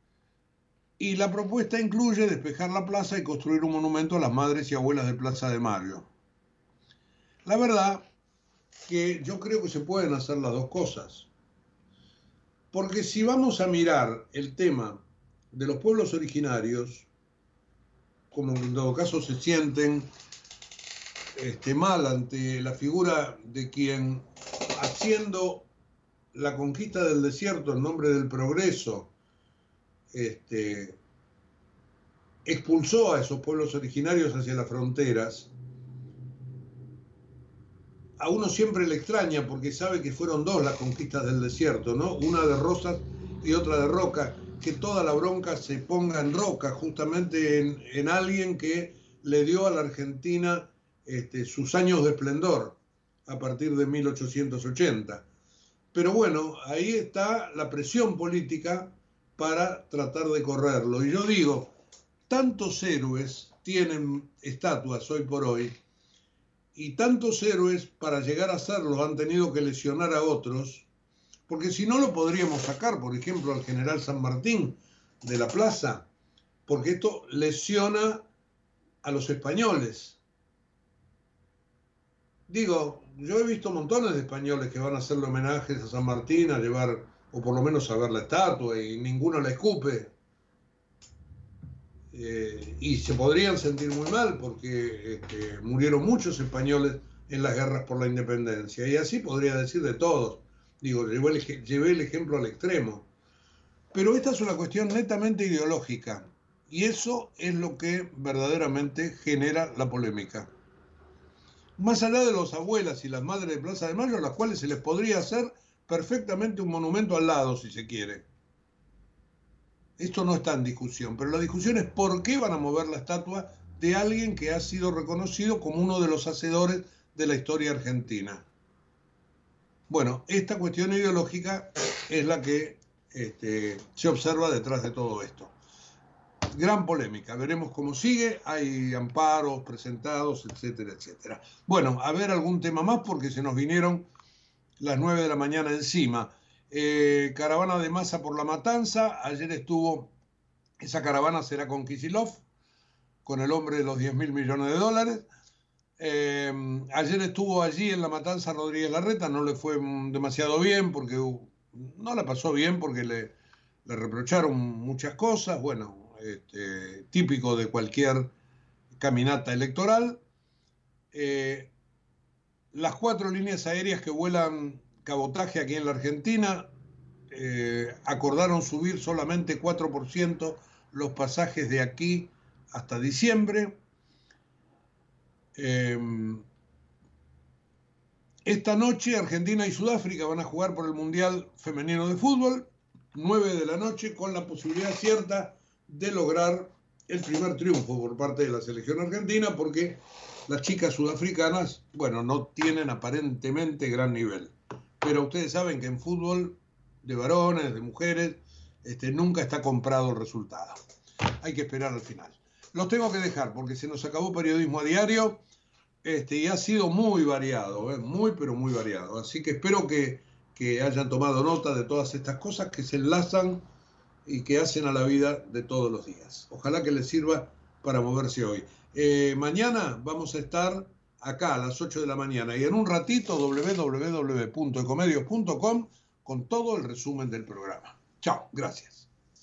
Y la propuesta incluye despejar la plaza y construir un monumento a las madres y abuelas de Plaza de Mario. La verdad que yo creo que se pueden hacer las dos cosas. Porque si vamos a mirar el tema de los pueblos originarios, como en todo caso se sienten este, mal ante la figura de quien, haciendo la conquista del desierto en nombre del progreso, este, expulsó a esos pueblos originarios hacia las fronteras, a uno siempre le extraña porque sabe que fueron dos las conquistas del desierto, ¿no? Una de Rosas y otra de Roca, que toda la bronca se ponga en Roca, justamente en, alguien que le dio a la Argentina este, sus años de esplendor a partir de 1880. Pero bueno, ahí está la presión política para tratar de correrlo. Y yo digo, tantos héroes tienen estatuas hoy por hoy, y tantos héroes para llegar a serlo han tenido que lesionar a otros, porque si no lo podríamos sacar, por ejemplo, al general San Martín de la plaza, porque esto lesiona a los españoles. Digo, yo he visto montones de españoles que van a hacerle homenajes a San Martín, a llevar o por lo menos a ver la estatua, y ninguno la escupe. Eh, y se podrían sentir muy mal porque este, murieron muchos españoles en las guerras por la independencia. Y así podría decir de todos. Digo, llevé el, llevé el ejemplo al extremo. Pero esta es una cuestión netamente ideológica. Y eso es lo que verdaderamente genera la polémica. Más allá de los abuelas y las madres de Plaza de Mayo, a las cuales se les podría hacer perfectamente un monumento al lado, si se quiere. Esto no está en discusión, pero la discusión es por qué van a mover la estatua de alguien que ha sido reconocido como uno de los hacedores de la historia argentina. Bueno, esta cuestión ideológica es la que este, se observa detrás de todo esto. Gran polémica, veremos cómo sigue, hay amparos presentados, etcétera, etcétera. Bueno, a ver algún tema más porque se nos vinieron las 9 de la mañana encima. Eh, caravana de masa por la matanza, ayer estuvo, esa caravana será con Kisilov, con el hombre de los 10 mil millones de dólares. Eh, ayer estuvo allí en la matanza Rodríguez Larreta, no le fue demasiado bien porque no la pasó bien porque le, le reprocharon muchas cosas, bueno, este, típico de cualquier caminata electoral. Eh, las cuatro líneas aéreas que vuelan cabotaje aquí en la Argentina eh, acordaron subir solamente 4% los pasajes de aquí hasta diciembre. Eh, esta noche Argentina y Sudáfrica van a jugar por el Mundial Femenino de Fútbol, 9 de la noche, con la posibilidad cierta de lograr el primer triunfo por parte de la selección argentina, porque las chicas sudafricanas, bueno, no tienen aparentemente gran nivel. Pero ustedes saben que en fútbol de varones, de mujeres, este, nunca está comprado el resultado. Hay que esperar al final. Los tengo que dejar porque se nos acabó periodismo a diario este, y ha sido muy variado, ¿eh? muy pero muy variado. Así que espero que, que hayan tomado nota de todas estas cosas que se enlazan y que hacen a la vida de todos los días. Ojalá que les sirva para moverse hoy. Eh, mañana vamos a estar acá a las 8 de la mañana y en un ratito www.ecomedios.com con todo el resumen del programa. Chao, gracias.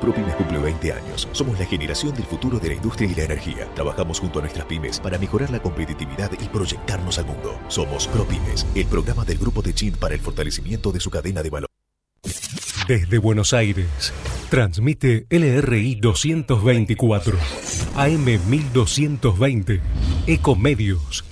ProPymes cumple 20 años. Somos la generación del futuro de la industria y la energía. Trabajamos junto a nuestras pymes para mejorar la competitividad y proyectarnos al mundo. Somos ProPymes, el programa del Grupo de Chin para el fortalecimiento de su cadena de valor. Desde Buenos Aires, transmite LRI 224, AM 1220, Ecomedios